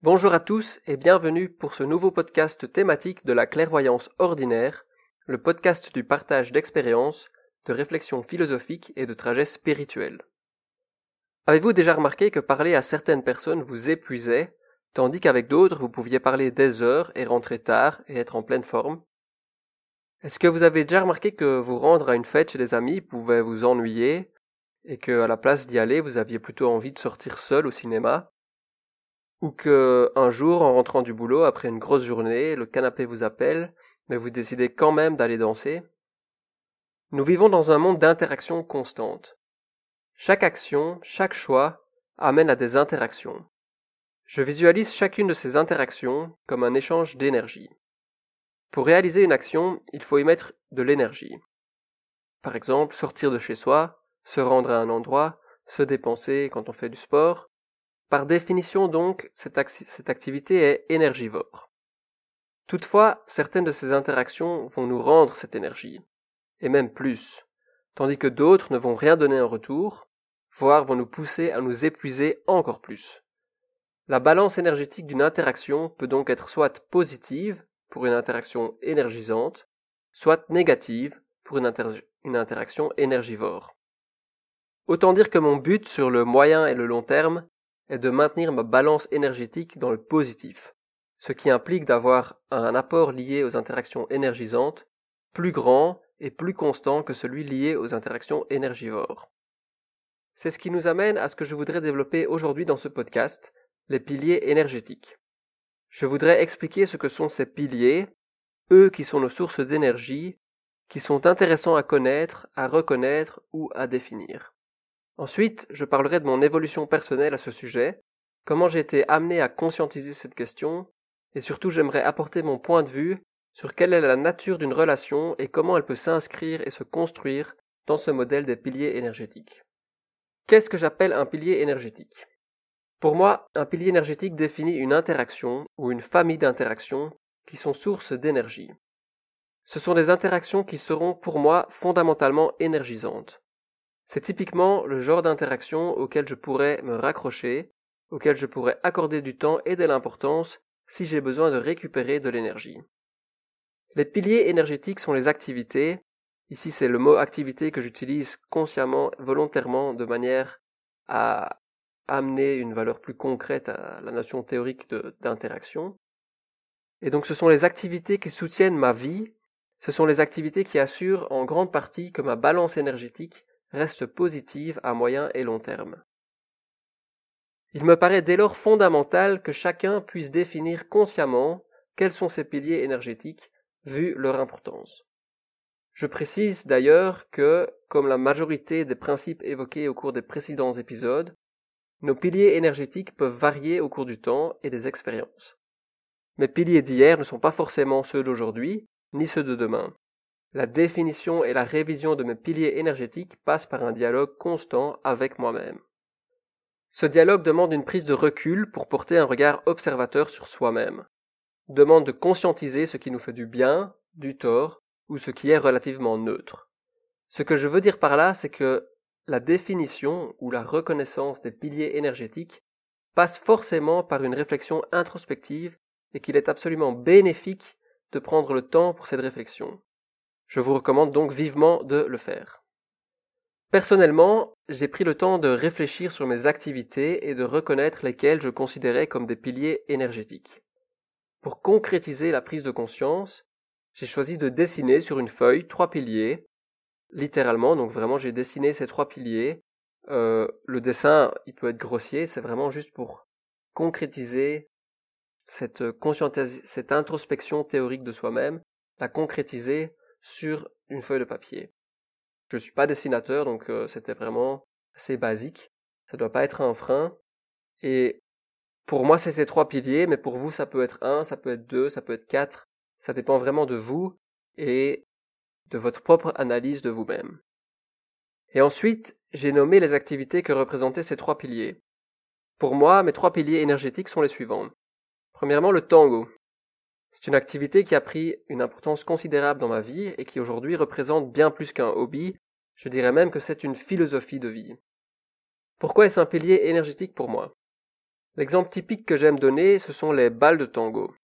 Bonjour à tous et bienvenue pour ce nouveau podcast thématique de la clairvoyance ordinaire, le podcast du partage d'expériences, de réflexions philosophiques et de trajets spirituels. Avez-vous déjà remarqué que parler à certaines personnes vous épuisait, tandis qu'avec d'autres vous pouviez parler des heures et rentrer tard et être en pleine forme? Est-ce que vous avez déjà remarqué que vous rendre à une fête chez des amis pouvait vous ennuyer et que à la place d'y aller vous aviez plutôt envie de sortir seul au cinéma? Ou que, un jour, en rentrant du boulot après une grosse journée, le canapé vous appelle, mais vous décidez quand même d'aller danser. Nous vivons dans un monde d'interactions constantes. Chaque action, chaque choix amène à des interactions. Je visualise chacune de ces interactions comme un échange d'énergie. Pour réaliser une action, il faut y mettre de l'énergie. Par exemple, sortir de chez soi, se rendre à un endroit, se dépenser quand on fait du sport, par définition donc, cette, activité est énergivore. Toutefois, certaines de ces interactions vont nous rendre cette énergie, et même plus, tandis que d'autres ne vont rien donner en retour, voire vont nous pousser à nous épuiser encore plus. La balance énergétique d'une interaction peut donc être soit positive, pour une interaction énergisante, soit négative, pour une, interaction énergivore. Autant dire que mon but sur le moyen et le long terme est de maintenir ma balance énergétique dans le positif, ce qui implique d'avoir un apport lié aux interactions énergisantes plus grand et plus constant que celui lié aux interactions énergivores. C'est ce qui nous amène à ce que je voudrais développer aujourd'hui dans ce podcast, les piliers énergétiques. Je voudrais expliquer ce que sont ces piliers, eux qui sont nos sources d'énergie, qui sont intéressants à connaître, à reconnaître ou à définir. Ensuite, je parlerai de mon évolution personnelle à ce sujet, comment j'ai été amené à conscientiser cette question, et surtout j'aimerais apporter mon point de vue sur quelle est la nature d'une relation et comment elle peut s'inscrire et se construire dans ce modèle des piliers énergétiques. Qu'est-ce que j'appelle un pilier énergétique? Pour moi, un pilier énergétique définit une interaction ou une famille d'interactions qui sont sources d'énergie. Ce sont des interactions qui seront pour moi fondamentalement énergisantes. C'est typiquement le genre d'interaction auquel je pourrais me raccrocher, auquel je pourrais accorder du temps et de l'importance si j'ai besoin de récupérer de l'énergie. Les piliers énergétiques sont les activités, ici c'est le mot activité que j'utilise consciemment, volontairement, de manière à amener une valeur plus concrète à la notion théorique d'interaction. Et donc ce sont les activités qui soutiennent ma vie, ce sont les activités qui assurent en grande partie que ma balance énergétique reste positive à moyen et long terme. Il me paraît dès lors fondamental que chacun puisse définir consciemment quels sont ses piliers énergétiques, vu leur importance. Je précise d'ailleurs que, comme la majorité des principes évoqués au cours des précédents épisodes, nos piliers énergétiques peuvent varier au cours du temps et des expériences. Mes piliers d'hier ne sont pas forcément ceux d'aujourd'hui, ni ceux de demain. La définition et la révision de mes piliers énergétiques passent par un dialogue constant avec moi-même. Ce dialogue demande une prise de recul pour porter un regard observateur sur soi-même, demande de conscientiser ce qui nous fait du bien, du tort, ou ce qui est relativement neutre. Ce que je veux dire par là, c'est que la définition ou la reconnaissance des piliers énergétiques passe forcément par une réflexion introspective et qu'il est absolument bénéfique de prendre le temps pour cette réflexion. Je vous recommande donc vivement de le faire. Personnellement, j'ai pris le temps de réfléchir sur mes activités et de reconnaître lesquelles je considérais comme des piliers énergétiques. Pour concrétiser la prise de conscience, j'ai choisi de dessiner sur une feuille trois piliers, littéralement, donc vraiment j'ai dessiné ces trois piliers. Euh, le dessin, il peut être grossier, c'est vraiment juste pour concrétiser cette, cette introspection théorique de soi-même, la concrétiser sur une feuille de papier. Je ne suis pas dessinateur, donc euh, c'était vraiment assez basique. Ça ne doit pas être un frein. Et pour moi, c'est ces trois piliers, mais pour vous, ça peut être un, ça peut être deux, ça peut être quatre. Ça dépend vraiment de vous et de votre propre analyse de vous-même. Et ensuite, j'ai nommé les activités que représentaient ces trois piliers. Pour moi, mes trois piliers énergétiques sont les suivants. Premièrement, le tango. C'est une activité qui a pris une importance considérable dans ma vie et qui aujourd'hui représente bien plus qu'un hobby, je dirais même que c'est une philosophie de vie. Pourquoi est-ce un pilier énergétique pour moi? L'exemple typique que j'aime donner, ce sont les balles de tango.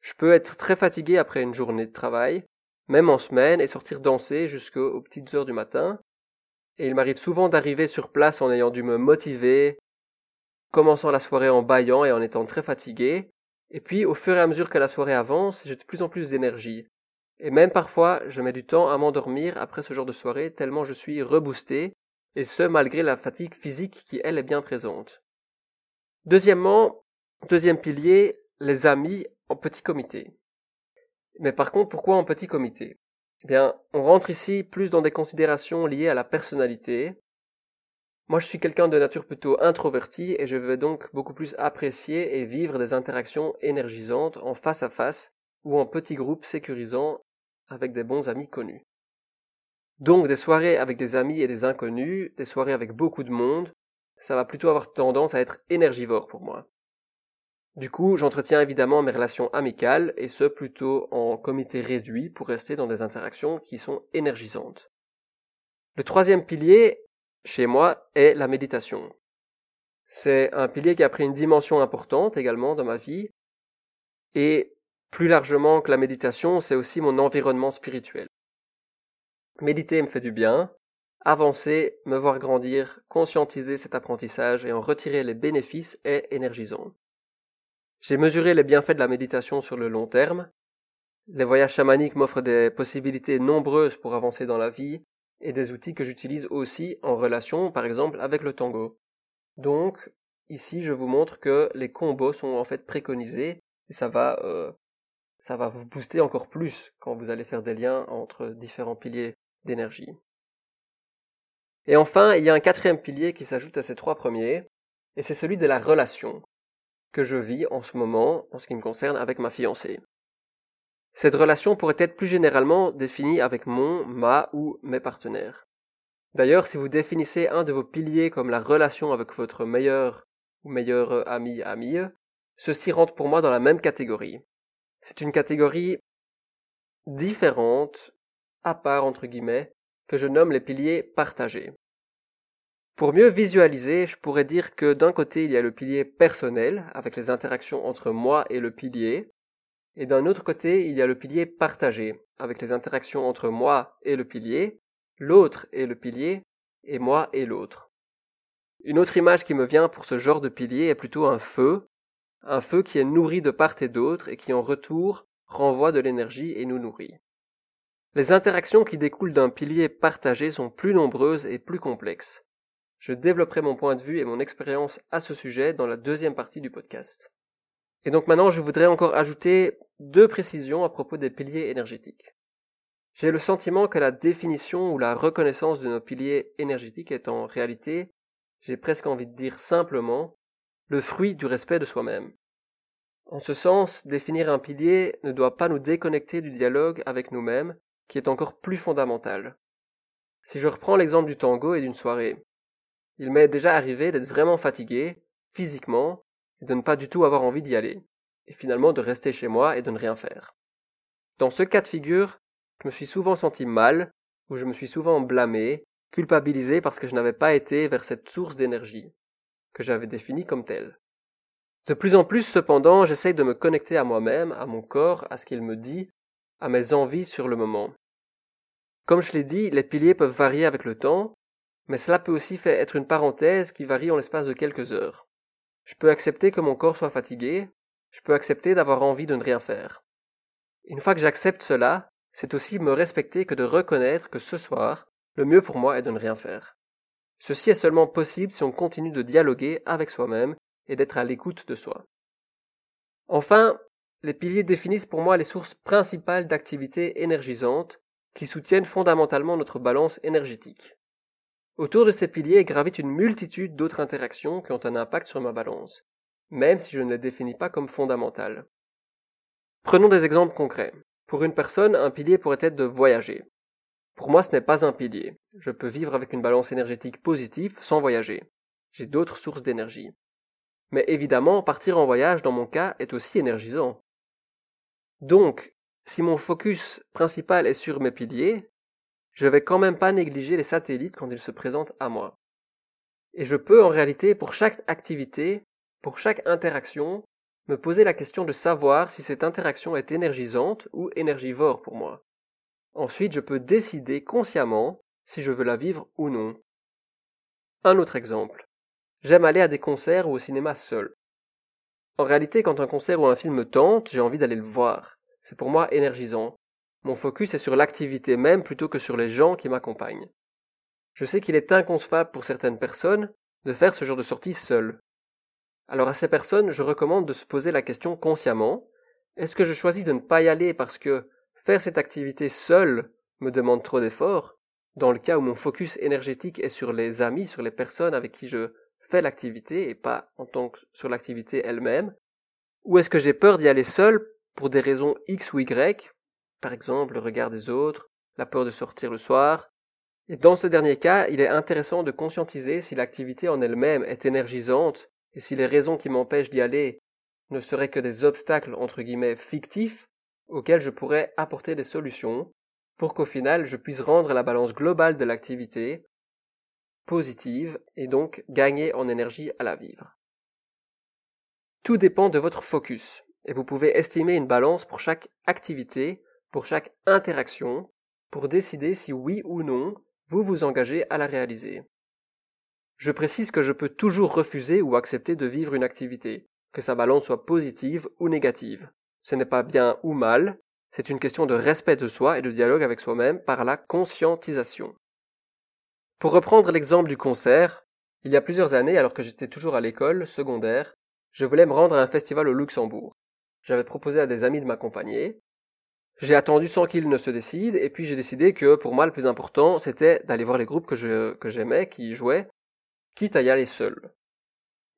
Je peux être très fatigué après une journée de travail, même en semaine, et sortir danser jusqu'aux petites heures du matin. Et il m'arrive souvent d'arriver sur place en ayant dû me motiver, commençant la soirée en baillant et en étant très fatigué. Et puis, au fur et à mesure que la soirée avance, j'ai de plus en plus d'énergie. Et même parfois, je mets du temps à m'endormir après ce genre de soirée tellement je suis reboosté, et ce malgré la fatigue physique qui elle est bien présente. Deuxièmement, deuxième pilier, les amis en petit comité. Mais par contre, pourquoi en petit comité? Eh bien, on rentre ici plus dans des considérations liées à la personnalité. Moi, je suis quelqu'un de nature plutôt introverti et je vais donc beaucoup plus apprécier et vivre des interactions énergisantes en face à face ou en petits groupes sécurisants avec des bons amis connus. Donc des soirées avec des amis et des inconnus, des soirées avec beaucoup de monde, ça va plutôt avoir tendance à être énergivore pour moi. Du coup, j'entretiens évidemment mes relations amicales, et ce plutôt en comité réduit pour rester dans des interactions qui sont énergisantes. Le troisième pilier, chez moi, est la méditation. C'est un pilier qui a pris une dimension importante également dans ma vie, et plus largement que la méditation, c'est aussi mon environnement spirituel. Méditer me fait du bien, avancer, me voir grandir, conscientiser cet apprentissage et en retirer les bénéfices est énergisant. J'ai mesuré les bienfaits de la méditation sur le long terme. Les voyages chamaniques m'offrent des possibilités nombreuses pour avancer dans la vie et des outils que j'utilise aussi en relation, par exemple, avec le tango. Donc, ici, je vous montre que les combos sont en fait préconisés et ça va, euh, ça va vous booster encore plus quand vous allez faire des liens entre différents piliers d'énergie. Et enfin, il y a un quatrième pilier qui s'ajoute à ces trois premiers, et c'est celui de la relation que je vis en ce moment en ce qui me concerne avec ma fiancée. Cette relation pourrait être plus généralement définie avec mon, ma ou mes partenaires. D'ailleurs, si vous définissez un de vos piliers comme la relation avec votre meilleur ou meilleur ami, amie, ceci rentre pour moi dans la même catégorie. C'est une catégorie différente, à part entre guillemets, que je nomme les piliers partagés. Pour mieux visualiser, je pourrais dire que d'un côté il y a le pilier personnel, avec les interactions entre moi et le pilier, et d'un autre côté il y a le pilier partagé, avec les interactions entre moi et le pilier, l'autre et le pilier, et moi et l'autre. Une autre image qui me vient pour ce genre de pilier est plutôt un feu, un feu qui est nourri de part et d'autre et qui en retour renvoie de l'énergie et nous nourrit. Les interactions qui découlent d'un pilier partagé sont plus nombreuses et plus complexes. Je développerai mon point de vue et mon expérience à ce sujet dans la deuxième partie du podcast. Et donc maintenant, je voudrais encore ajouter deux précisions à propos des piliers énergétiques. J'ai le sentiment que la définition ou la reconnaissance de nos piliers énergétiques est en réalité, j'ai presque envie de dire simplement, le fruit du respect de soi-même. En ce sens, définir un pilier ne doit pas nous déconnecter du dialogue avec nous-mêmes, qui est encore plus fondamental. Si je reprends l'exemple du tango et d'une soirée, il m'est déjà arrivé d'être vraiment fatigué, physiquement, et de ne pas du tout avoir envie d'y aller, et finalement de rester chez moi et de ne rien faire. Dans ce cas de figure, je me suis souvent senti mal, ou je me suis souvent blâmé, culpabilisé parce que je n'avais pas été vers cette source d'énergie, que j'avais définie comme telle. De plus en plus, cependant, j'essaye de me connecter à moi-même, à mon corps, à ce qu'il me dit, à mes envies sur le moment. Comme je l'ai dit, les piliers peuvent varier avec le temps, mais cela peut aussi être une parenthèse qui varie en l'espace de quelques heures. Je peux accepter que mon corps soit fatigué, je peux accepter d'avoir envie de ne rien faire. Une fois que j'accepte cela, c'est aussi me respecter que de reconnaître que ce soir, le mieux pour moi est de ne rien faire. Ceci est seulement possible si on continue de dialoguer avec soi-même et d'être à l'écoute de soi. Enfin, les piliers définissent pour moi les sources principales d'activités énergisantes qui soutiennent fondamentalement notre balance énergétique. Autour de ces piliers gravite une multitude d'autres interactions qui ont un impact sur ma balance, même si je ne les définis pas comme fondamentales. Prenons des exemples concrets. Pour une personne, un pilier pourrait être de voyager. Pour moi, ce n'est pas un pilier. Je peux vivre avec une balance énergétique positive sans voyager. J'ai d'autres sources d'énergie. Mais évidemment, partir en voyage, dans mon cas, est aussi énergisant. Donc, si mon focus principal est sur mes piliers, je vais quand même pas négliger les satellites quand ils se présentent à moi. Et je peux en réalité, pour chaque activité, pour chaque interaction, me poser la question de savoir si cette interaction est énergisante ou énergivore pour moi. Ensuite, je peux décider consciemment si je veux la vivre ou non. Un autre exemple. J'aime aller à des concerts ou au cinéma seul. En réalité, quand un concert ou un film me tente, j'ai envie d'aller le voir. C'est pour moi énergisant. Mon focus est sur l'activité même plutôt que sur les gens qui m'accompagnent. Je sais qu'il est inconcevable pour certaines personnes de faire ce genre de sortie seul. Alors à ces personnes, je recommande de se poser la question consciemment. Est-ce que je choisis de ne pas y aller parce que faire cette activité seul me demande trop d'efforts, dans le cas où mon focus énergétique est sur les amis, sur les personnes avec qui je fais l'activité et pas en tant que sur l'activité elle-même, ou est-ce que j'ai peur d'y aller seul pour des raisons X ou Y, par exemple le regard des autres, la peur de sortir le soir, et dans ce dernier cas, il est intéressant de conscientiser si l'activité en elle-même est énergisante et si les raisons qui m'empêchent d'y aller ne seraient que des obstacles fictifs auxquels je pourrais apporter des solutions pour qu'au final je puisse rendre la balance globale de l'activité positive et donc gagner en énergie à la vivre. Tout dépend de votre focus et vous pouvez estimer une balance pour chaque activité, pour chaque interaction, pour décider si oui ou non vous vous engagez à la réaliser. Je précise que je peux toujours refuser ou accepter de vivre une activité, que sa balance soit positive ou négative. Ce n'est pas bien ou mal, c'est une question de respect de soi et de dialogue avec soi-même par la conscientisation. Pour reprendre l'exemple du concert, il y a plusieurs années, alors que j'étais toujours à l'école secondaire, je voulais me rendre à un festival au Luxembourg. J'avais proposé à des amis de m'accompagner, j'ai attendu sans qu'ils ne se décident, et puis j'ai décidé que pour moi le plus important c'était d'aller voir les groupes que j'aimais, qui jouaient, quitte à y aller seul.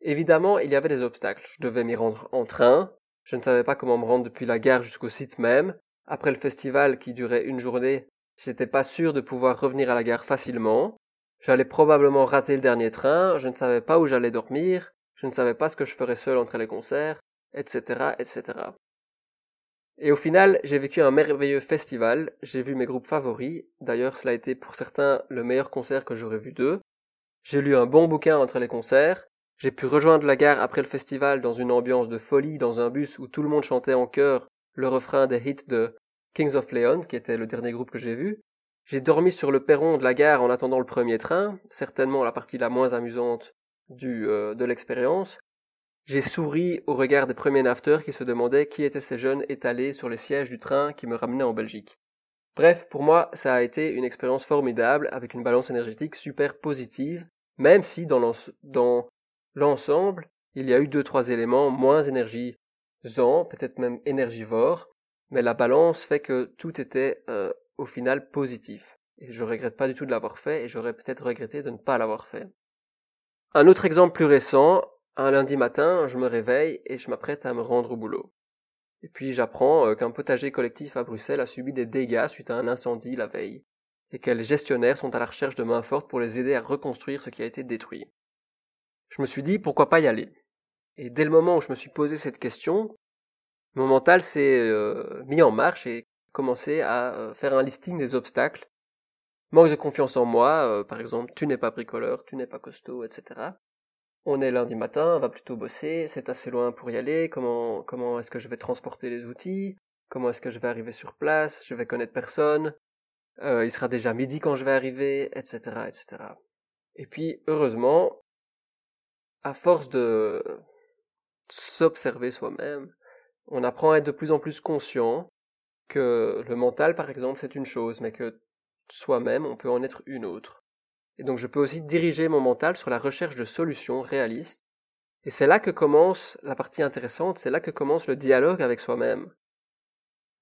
Évidemment, il y avait des obstacles. Je devais m'y rendre en train, je ne savais pas comment me rendre depuis la gare jusqu'au site même. Après le festival qui durait une journée, j'étais pas sûr de pouvoir revenir à la gare facilement. J'allais probablement rater le dernier train, je ne savais pas où j'allais dormir, je ne savais pas ce que je ferais seul entre les concerts, etc., etc. Et au final, j'ai vécu un merveilleux festival, j'ai vu mes groupes favoris, d'ailleurs cela a été pour certains le meilleur concert que j'aurais vu d'eux. J'ai lu un bon bouquin entre les concerts, j'ai pu rejoindre la gare après le festival dans une ambiance de folie dans un bus où tout le monde chantait en chœur le refrain des hits de Kings of Leon, qui était le dernier groupe que j'ai vu. J'ai dormi sur le perron de la gare en attendant le premier train, certainement la partie la moins amusante du, euh, de l'expérience. J'ai souri au regard des premiers nafteurs qui se demandaient qui étaient ces jeunes étalés sur les sièges du train qui me ramenaient en Belgique. Bref, pour moi, ça a été une expérience formidable avec une balance énergétique super positive, même si dans l'ensemble, il y a eu deux trois éléments moins énergisants, peut-être même énergivores, mais la balance fait que tout était euh, au final positif. Et je regrette pas du tout de l'avoir fait et j'aurais peut-être regretté de ne pas l'avoir fait. Un autre exemple plus récent, un lundi matin, je me réveille et je m'apprête à me rendre au boulot. Et puis j'apprends euh, qu'un potager collectif à Bruxelles a subi des dégâts suite à un incendie la veille, et que les gestionnaires sont à la recherche de mains fortes pour les aider à reconstruire ce qui a été détruit. Je me suis dit pourquoi pas y aller? Et dès le moment où je me suis posé cette question, mon mental s'est euh, mis en marche et commencé à euh, faire un listing des obstacles. Manque de confiance en moi, par exemple, tu n'es pas bricoleur, tu n'es pas costaud, etc on est lundi matin, on va plutôt bosser, c'est assez loin pour y aller, comment, comment est-ce que je vais transporter les outils, comment est-ce que je vais arriver sur place, je vais connaître personne, euh, il sera déjà midi quand je vais arriver, etc., etc. Et puis, heureusement, à force de s'observer soi-même, on apprend à être de plus en plus conscient que le mental, par exemple, c'est une chose, mais que soi-même, on peut en être une autre. Et donc je peux aussi diriger mon mental sur la recherche de solutions réalistes. Et c'est là que commence la partie intéressante, c'est là que commence le dialogue avec soi-même.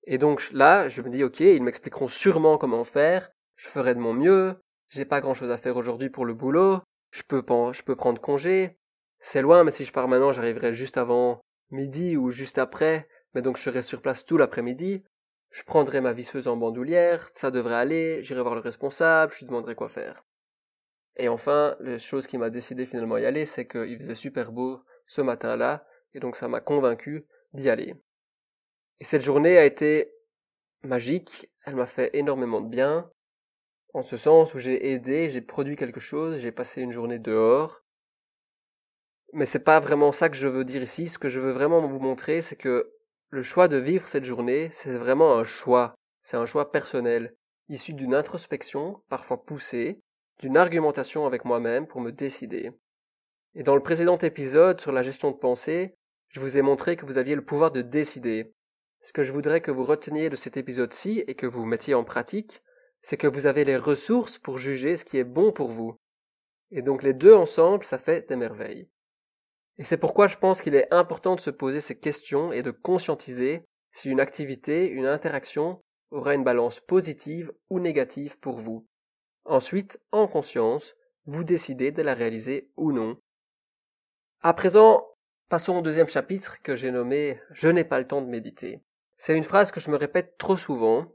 Et donc là, je me dis, ok, ils m'expliqueront sûrement comment faire, je ferai de mon mieux, j'ai pas grand chose à faire aujourd'hui pour le boulot, je peux, je peux prendre congé, c'est loin, mais si je pars maintenant, j'arriverai juste avant midi ou juste après, mais donc je serai sur place tout l'après-midi, je prendrai ma visseuse en bandoulière, ça devrait aller, j'irai voir le responsable, je lui demanderai quoi faire. Et enfin, la chose qui m'a décidé finalement y aller, c'est qu'il faisait super beau ce matin-là, et donc ça m'a convaincu d'y aller. Et cette journée a été magique, elle m'a fait énormément de bien, en ce sens où j'ai aidé, j'ai produit quelque chose, j'ai passé une journée dehors, Mais c'est pas vraiment ça que je veux dire ici. Ce que je veux vraiment vous montrer, c'est que le choix de vivre cette journée, c'est vraiment un choix. C'est un choix personnel, issu d'une introspection, parfois poussée, d'une argumentation avec moi-même pour me décider. Et dans le précédent épisode sur la gestion de pensée, je vous ai montré que vous aviez le pouvoir de décider. Ce que je voudrais que vous reteniez de cet épisode-ci et que vous mettiez en pratique, c'est que vous avez les ressources pour juger ce qui est bon pour vous. Et donc les deux ensemble, ça fait des merveilles. Et c'est pourquoi je pense qu'il est important de se poser ces questions et de conscientiser si une activité, une interaction aura une balance positive ou négative pour vous. Ensuite, en conscience, vous décidez de la réaliser ou non. À présent, passons au deuxième chapitre que j'ai nommé Je n'ai pas le temps de méditer. C'est une phrase que je me répète trop souvent,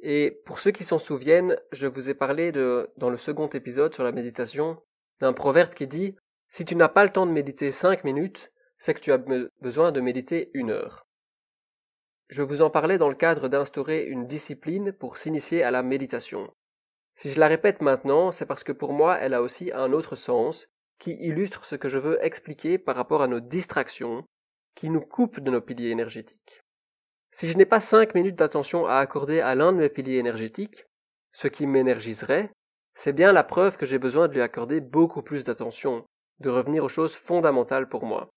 et pour ceux qui s'en souviennent, je vous ai parlé de, dans le second épisode sur la méditation, d'un proverbe qui dit Si tu n'as pas le temps de méditer cinq minutes, c'est que tu as besoin de méditer une heure. Je vous en parlais dans le cadre d'instaurer une discipline pour s'initier à la méditation. Si je la répète maintenant, c'est parce que pour moi elle a aussi un autre sens, qui illustre ce que je veux expliquer par rapport à nos distractions, qui nous coupent de nos piliers énergétiques. Si je n'ai pas cinq minutes d'attention à accorder à l'un de mes piliers énergétiques, ce qui m'énergiserait, c'est bien la preuve que j'ai besoin de lui accorder beaucoup plus d'attention, de revenir aux choses fondamentales pour moi.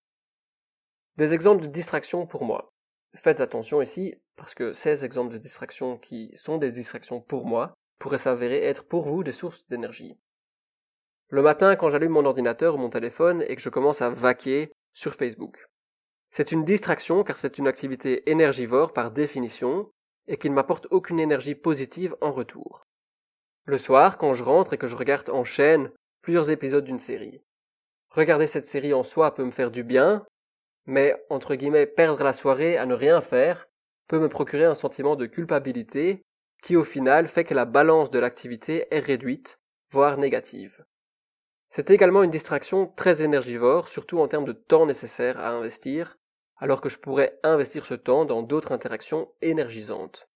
Des exemples de distractions pour moi. Faites attention ici, parce que ces exemples de distractions qui sont des distractions pour moi pourraient s'avérer être pour vous des sources d'énergie. Le matin, quand j'allume mon ordinateur ou mon téléphone et que je commence à vaquer sur Facebook. C'est une distraction car c'est une activité énergivore par définition et qui ne m'apporte aucune énergie positive en retour. Le soir, quand je rentre et que je regarde en chaîne plusieurs épisodes d'une série. Regarder cette série en soi peut me faire du bien, mais entre guillemets perdre la soirée à ne rien faire peut me procurer un sentiment de culpabilité qui au final fait que la balance de l'activité est réduite, voire négative. C'est également une distraction très énergivore, surtout en termes de temps nécessaire à investir, alors que je pourrais investir ce temps dans d'autres interactions énergisantes.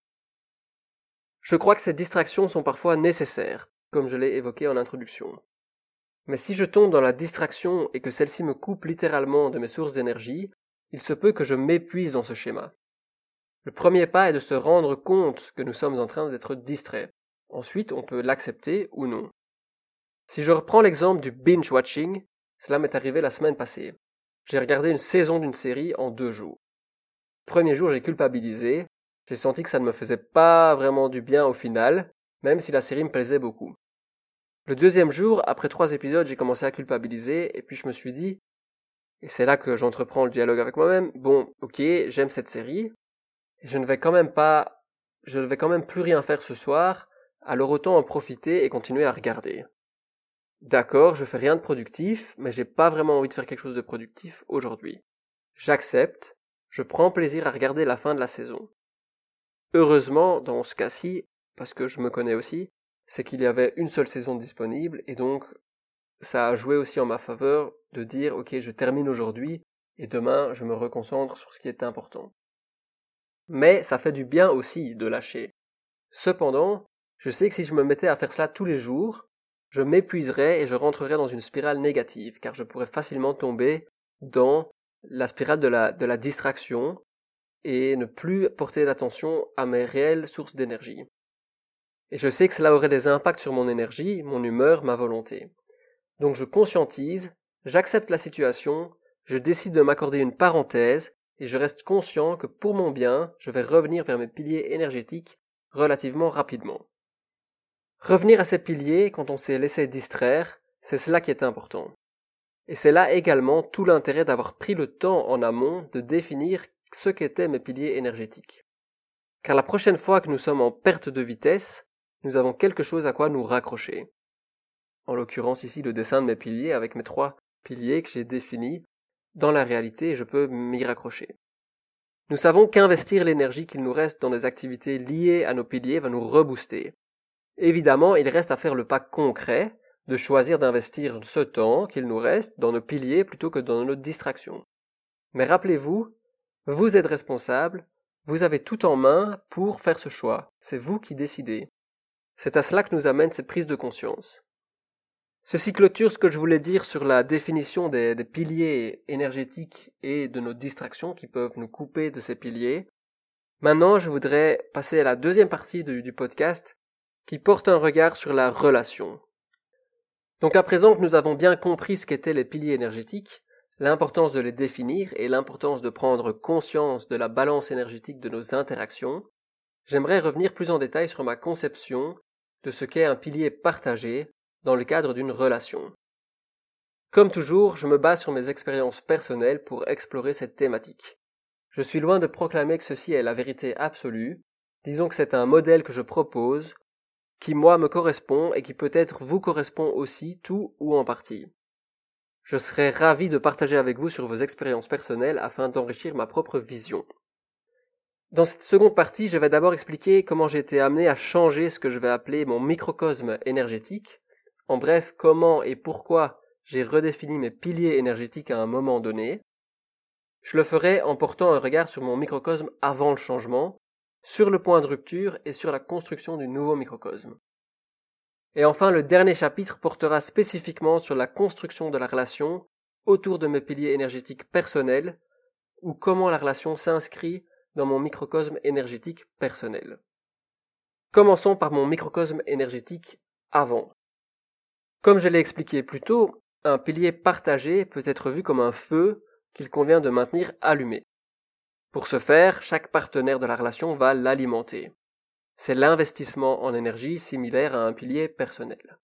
Je crois que ces distractions sont parfois nécessaires, comme je l'ai évoqué en introduction. Mais si je tombe dans la distraction et que celle-ci me coupe littéralement de mes sources d'énergie, il se peut que je m'épuise dans ce schéma. Le premier pas est de se rendre compte que nous sommes en train d'être distraits. Ensuite, on peut l'accepter ou non. Si je reprends l'exemple du binge-watching, cela m'est arrivé la semaine passée. J'ai regardé une saison d'une série en deux jours. Premier jour, j'ai culpabilisé. J'ai senti que ça ne me faisait pas vraiment du bien au final, même si la série me plaisait beaucoup. Le deuxième jour, après trois épisodes, j'ai commencé à culpabiliser, et puis je me suis dit, et c'est là que j'entreprends le dialogue avec moi-même, bon, ok, j'aime cette série, je ne vais quand même pas, je ne vais quand même plus rien faire ce soir, alors autant en profiter et continuer à regarder. D'accord, je fais rien de productif, mais j'ai pas vraiment envie de faire quelque chose de productif aujourd'hui. J'accepte, je prends plaisir à regarder la fin de la saison. Heureusement, dans ce cas-ci, parce que je me connais aussi, c'est qu'il y avait une seule saison disponible, et donc ça a joué aussi en ma faveur de dire ok je termine aujourd'hui, et demain je me reconcentre sur ce qui est important. Mais ça fait du bien aussi de lâcher. Cependant, je sais que si je me mettais à faire cela tous les jours, je m'épuiserais et je rentrerais dans une spirale négative, car je pourrais facilement tomber dans la spirale de la, distraction et ne plus porter d'attention à mes réelles sources d'énergie. Et je sais que cela aurait des impacts sur mon énergie, mon humeur, ma volonté. Donc je conscientise, j'accepte la situation, je décide de m'accorder une parenthèse, et je reste conscient que pour mon bien, je vais revenir vers mes piliers énergétiques relativement rapidement. Revenir à ces piliers quand on s'est laissé distraire, c'est cela qui est important. Et c'est là également tout l'intérêt d'avoir pris le temps en amont de définir ce qu'étaient mes piliers énergétiques. Car la prochaine fois que nous sommes en perte de vitesse, nous avons quelque chose à quoi nous raccrocher. En l'occurrence ici le dessin de mes piliers avec mes trois piliers que j'ai définis, dans la réalité je peux m'y raccrocher. Nous savons qu'investir l'énergie qu'il nous reste dans des activités liées à nos piliers va nous rebooster, Évidemment, il reste à faire le pas concret de choisir d'investir ce temps qu'il nous reste dans nos piliers plutôt que dans nos distractions. Mais rappelez-vous, vous êtes responsable, vous avez tout en main pour faire ce choix, c'est vous qui décidez. C'est à cela que nous amène cette prise de conscience. Ceci clôture ce que je voulais dire sur la définition des, piliers énergétiques et de nos distractions qui peuvent nous couper de ces piliers. Maintenant, je voudrais passer à la deuxième partie du podcast qui porte un regard sur la relation. Donc à présent que nous avons bien compris ce qu'étaient les piliers énergétiques, l'importance de les définir et l'importance de prendre conscience de la balance énergétique de nos interactions, j'aimerais revenir plus en détail sur ma conception de ce qu'est un pilier partagé dans le cadre d'une relation. Comme toujours, je me base sur mes expériences personnelles pour explorer cette thématique. Je suis loin de proclamer que ceci est la vérité absolue, disons que c'est un modèle que je propose, qui moi me correspond et qui peut-être vous correspond aussi, tout ou en partie. Je serais ravi de partager avec vous sur vos expériences personnelles afin d'enrichir ma propre vision. Dans cette seconde partie, je vais d'abord expliquer comment j'ai été amené à changer ce que je vais appeler mon microcosme énergétique, en bref, comment et pourquoi j'ai redéfini mes piliers énergétiques à un moment donné. Je le ferai en portant un regard sur mon microcosme avant le changement, sur le point de rupture et sur la construction du nouveau microcosme. Et enfin, le dernier chapitre portera spécifiquement sur la construction de la relation autour de mes piliers énergétiques personnels, ou comment la relation s'inscrit dans mon microcosme énergétique personnel. Commençons par mon microcosme énergétique avant. Comme je l'ai expliqué plus tôt, un pilier partagé peut être vu comme un feu qu'il convient de maintenir allumé. Pour ce faire, chaque partenaire de la relation va l'alimenter. C'est l'investissement en énergie similaire à un pilier personnel.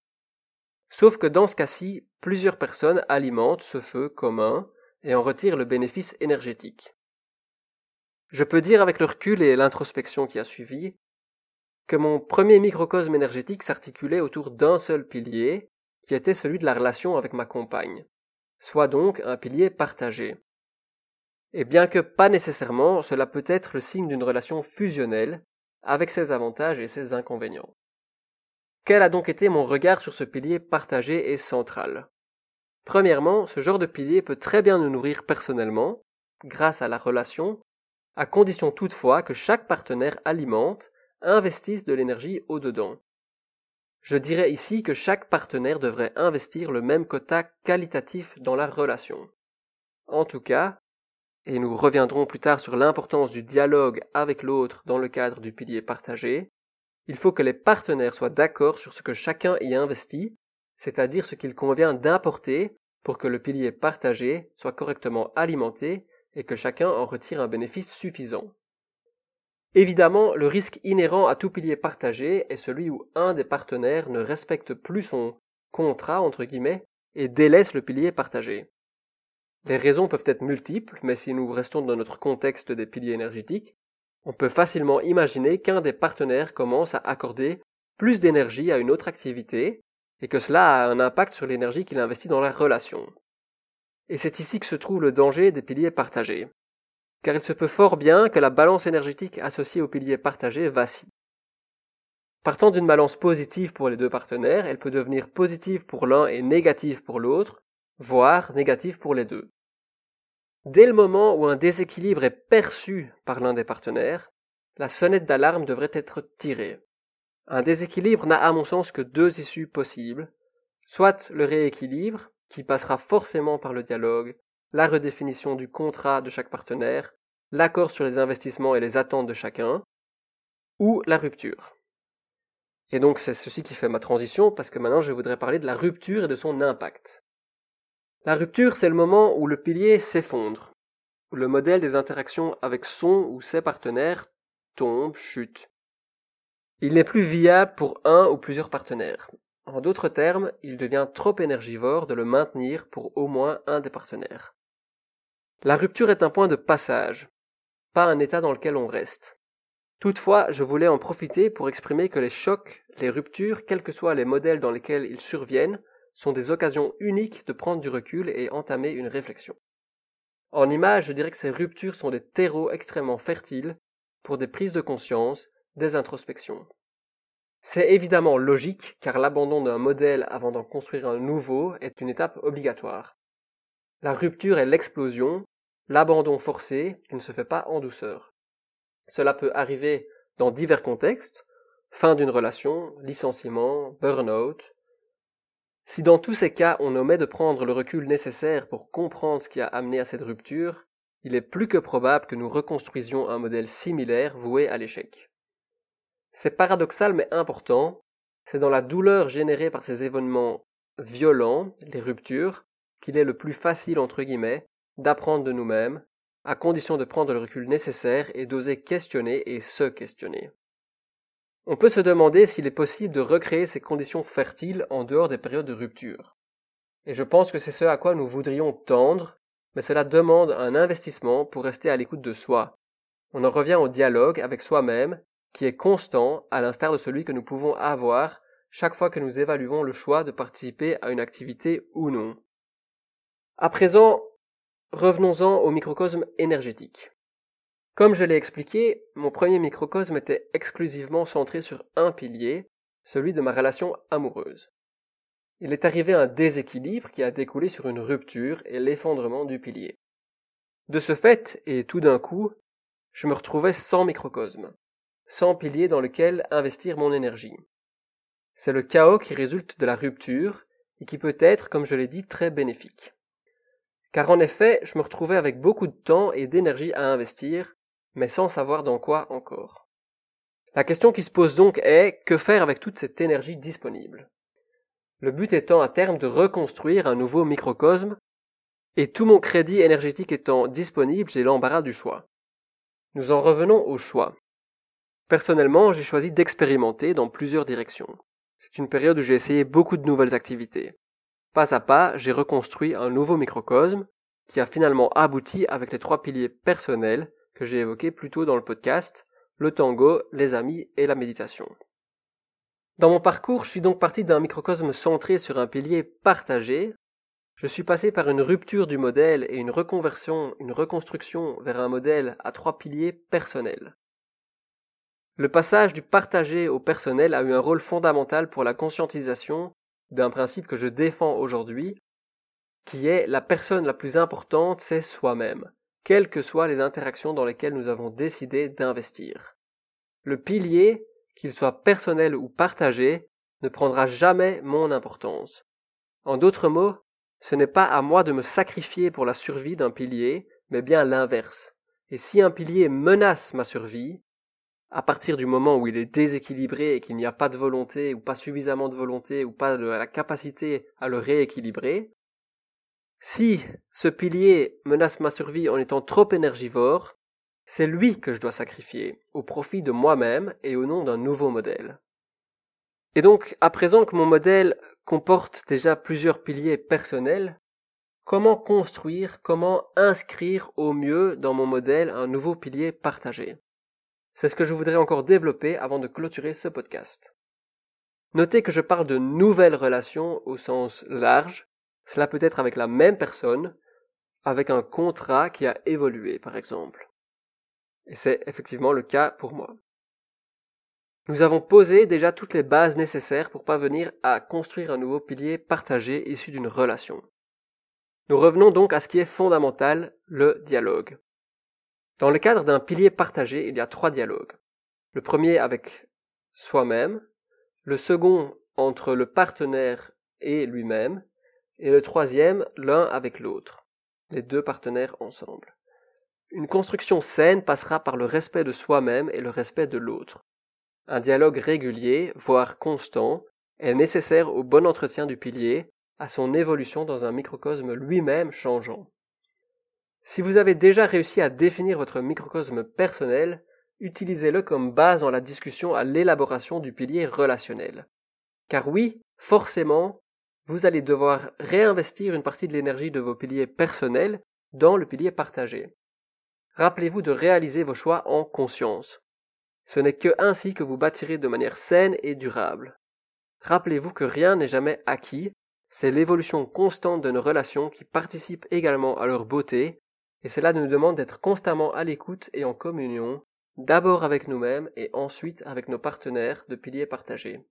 Sauf que dans ce cas-ci, plusieurs personnes alimentent ce feu commun et en retirent le bénéfice énergétique. Je peux dire avec le recul et l'introspection qui a suivi que mon premier microcosme énergétique s'articulait autour d'un seul pilier, qui était celui de la relation avec ma compagne, soit donc un pilier partagé. Et bien que pas nécessairement, cela peut être le signe d'une relation fusionnelle, avec ses avantages et ses inconvénients. Quel a donc été mon regard sur ce pilier partagé et central? Premièrement, ce genre de pilier peut très bien nous nourrir personnellement, grâce à la relation, à condition toutefois que chaque partenaire alimente, investisse de l'énergie au-dedans. Je dirais ici que chaque partenaire devrait investir le même quota qualitatif dans la relation. En tout cas, et nous reviendrons plus tard sur l'importance du dialogue avec l'autre dans le cadre du pilier partagé, il faut que les partenaires soient d'accord sur ce que chacun y investit, c'est-à-dire ce qu'il convient d'importer pour que le pilier partagé soit correctement alimenté et que chacun en retire un bénéfice suffisant. Évidemment, le risque inhérent à tout pilier partagé est celui où un des partenaires ne respecte plus son contrat entre guillemets et délaisse le pilier partagé. Les raisons peuvent être multiples, mais si nous restons dans notre contexte des piliers énergétiques, on peut facilement imaginer qu'un des partenaires commence à accorder plus d'énergie à une autre activité, et que cela a un impact sur l'énergie qu'il investit dans la relation. Et c'est ici que se trouve le danger des piliers partagés. Car il se peut fort bien que la balance énergétique associée aux piliers partagés vacille. Partant d'une balance positive pour les deux partenaires, elle peut devenir positive pour l'un et négative pour l'autre, voire négative pour les deux. Dès le moment où un déséquilibre est perçu par l'un des partenaires, la sonnette d'alarme devrait être tirée. Un déséquilibre n'a à mon sens que deux issues possibles, soit le rééquilibre, qui passera forcément par le dialogue, la redéfinition du contrat de chaque partenaire, l'accord sur les investissements et les attentes de chacun, ou la rupture. Et donc c'est ceci qui fait ma transition, parce que maintenant je voudrais parler de la rupture et de son impact. La rupture, c'est le moment où le pilier s'effondre, où le modèle des interactions avec son ou ses partenaires tombe, chute. Il n'est plus viable pour un ou plusieurs partenaires. En d'autres termes, il devient trop énergivore de le maintenir pour au moins un des partenaires. La rupture est un point de passage, pas un état dans lequel on reste. Toutefois, je voulais en profiter pour exprimer que les chocs, les ruptures, quels que soient les modèles dans lesquels ils surviennent, sont des occasions uniques de prendre du recul et entamer une réflexion. En image, je dirais que ces ruptures sont des terreaux extrêmement fertiles pour des prises de conscience, des introspections. C'est évidemment logique car l'abandon d'un modèle avant d'en construire un nouveau est une étape obligatoire. La rupture est l'explosion, l'abandon forcé qui ne se fait pas en douceur. Cela peut arriver dans divers contextes, fin d'une relation, licenciement, burn-out, Si dans tous ces cas on omet de prendre le recul nécessaire pour comprendre ce qui a amené à cette rupture, il est plus que probable que nous reconstruisions un modèle similaire voué à l'échec. C'est paradoxal mais important, c'est dans la douleur générée par ces événements violents, les ruptures, qu'il est le plus facile, entre guillemets, d'apprendre de nous-mêmes, à condition de prendre le recul nécessaire et d'oser questionner et se questionner. On peut se demander s'il est possible de recréer ces conditions fertiles en dehors des périodes de rupture. Et je pense que c'est ce à quoi nous voudrions tendre, mais cela demande un investissement pour rester à l'écoute de soi. On en revient au dialogue avec soi-même, qui est constant, à l'instar de celui que nous pouvons avoir chaque fois que nous évaluons le choix de participer à une activité ou non. À présent, revenons-en au microcosme énergétique. Comme je l'ai expliqué, mon premier microcosme était exclusivement centré sur un pilier, celui de ma relation amoureuse. Il est arrivé un déséquilibre qui a découlé sur une rupture et l'effondrement du pilier. De ce fait, et tout d'un coup, je me retrouvais sans microcosme, sans pilier dans lequel investir mon énergie. C'est le chaos qui résulte de la rupture et qui peut être, comme je l'ai dit, très bénéfique. Car en effet, je me retrouvais avec beaucoup de temps et d'énergie à investir, mais sans savoir dans quoi encore. La question qui se pose donc est que faire avec toute cette énergie disponible? Le but étant à terme de reconstruire un nouveau microcosme, et tout mon crédit énergétique étant disponible, j'ai l'embarras du choix. Nous en revenons au choix. Personnellement, j'ai choisi d'expérimenter dans plusieurs directions. C'est une période où j'ai essayé beaucoup de nouvelles activités. Pas à pas, j'ai reconstruit un nouveau microcosme qui a finalement abouti avec les trois piliers personnels que j'ai évoqués plus tôt dans le podcast, le tango, les amis et la méditation. Dans mon parcours, je suis donc parti d'un microcosme centré sur un pilier partagé. Je suis passé par une rupture du modèle et une reconversion, une reconstruction vers un modèle à trois piliers personnels. Le passage du partagé au personnel a eu un rôle fondamental pour la conscientisation d'un principe que je défends aujourd'hui, qui est la personne la plus importante, c'est soi-même, quelles que soient les interactions dans lesquelles nous avons décidé d'investir. Le pilier, qu'il soit personnel ou partagé, ne prendra jamais mon importance. En d'autres mots, ce n'est pas à moi de me sacrifier pour la survie d'un pilier, mais bien l'inverse. Et si un pilier menace ma survie, à partir du moment où il est déséquilibré et qu'il n'y a pas de volonté ou pas suffisamment de volonté ou pas de la capacité à le rééquilibrer, si ce pilier menace ma survie en étant trop énergivore, c'est lui que je dois sacrifier, au profit de moi-même et au nom d'un nouveau modèle. Et donc, à présent que mon modèle comporte déjà plusieurs piliers personnels, comment construire, comment inscrire au mieux dans mon modèle un nouveau pilier partagé? C'est ce que je voudrais encore développer avant de clôturer ce podcast. Notez que je parle de nouvelles relations au sens large. Cela peut être avec la même personne, avec un contrat qui a évolué, par exemple. Et c'est effectivement le cas pour moi. Nous avons posé déjà toutes les bases nécessaires pour parvenir à construire un nouveau pilier partagé issu d'une relation. Nous revenons donc à ce qui est fondamental, le dialogue. Dans le cadre d'un pilier partagé, il y a trois dialogues. Le premier avec soi-même, le second entre le partenaire et lui-même, et le troisième l'un avec l'autre, les deux partenaires ensemble. Une construction saine passera par le respect de soi-même et le respect de l'autre. Un dialogue régulier, voire constant, est nécessaire au bon entretien du pilier, à son évolution dans un microcosme lui-même changeant. Si vous avez déjà réussi à définir votre microcosme personnel, utilisez-le comme base dans la discussion à l'élaboration du pilier relationnel. Car oui, forcément, vous allez devoir réinvestir une partie de l'énergie de vos piliers personnels dans le pilier partagé. Rappelez-vous de réaliser vos choix en conscience. Ce n'est que ainsi que vous bâtirez de manière saine et durable. Rappelez-vous que rien n'est jamais acquis, c'est l'évolution constante de nos relations qui participe également à leur beauté et cela nous demande d'être constamment à l'écoute et en communion, d'abord avec nous-mêmes et ensuite avec nos partenaires de piliers partagés.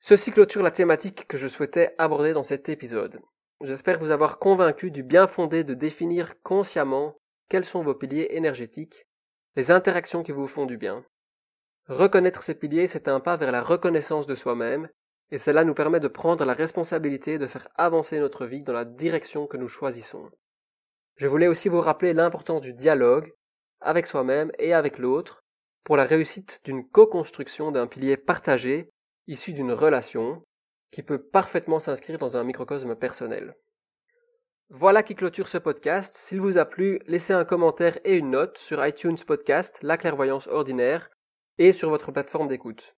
Ceci clôture la thématique que je souhaitais aborder dans cet épisode. J'espère vous avoir convaincu du bien fondé de définir consciemment quels sont vos piliers énergétiques, les interactions qui vous font du bien. Reconnaître ces piliers, c'est un pas vers la reconnaissance de soi-même et cela nous permet de prendre la responsabilité de faire avancer notre vie dans la direction que nous choisissons. Je voulais aussi vous rappeler l'importance du dialogue avec soi-même et avec l'autre pour la réussite d'une co-construction d'un pilier partagé issu d'une relation qui peut parfaitement s'inscrire dans un microcosme personnel. Voilà qui clôture ce podcast. S'il vous a plu, laissez un commentaire et une note sur iTunes Podcast, La Clairvoyance Ordinaire, et sur votre plateforme d'écoute.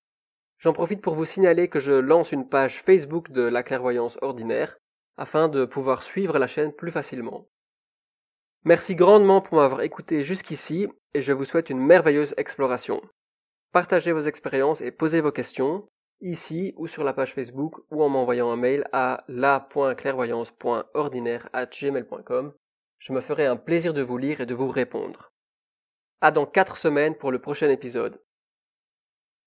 J'en profite pour vous signaler que je lance une page Facebook de La Clairvoyance Ordinaire, afin de pouvoir suivre la chaîne plus facilement. Merci grandement pour m'avoir écouté jusqu'ici, et je vous souhaite une merveilleuse exploration. Partagez vos expériences et posez vos questions, ici ou sur la page Facebook ou en m'envoyant un mail à la.clairvoyance.ordinaire@gmail.com. Je me ferai un plaisir de vous lire et de vous répondre. À dans quatre semaines pour le prochain épisode.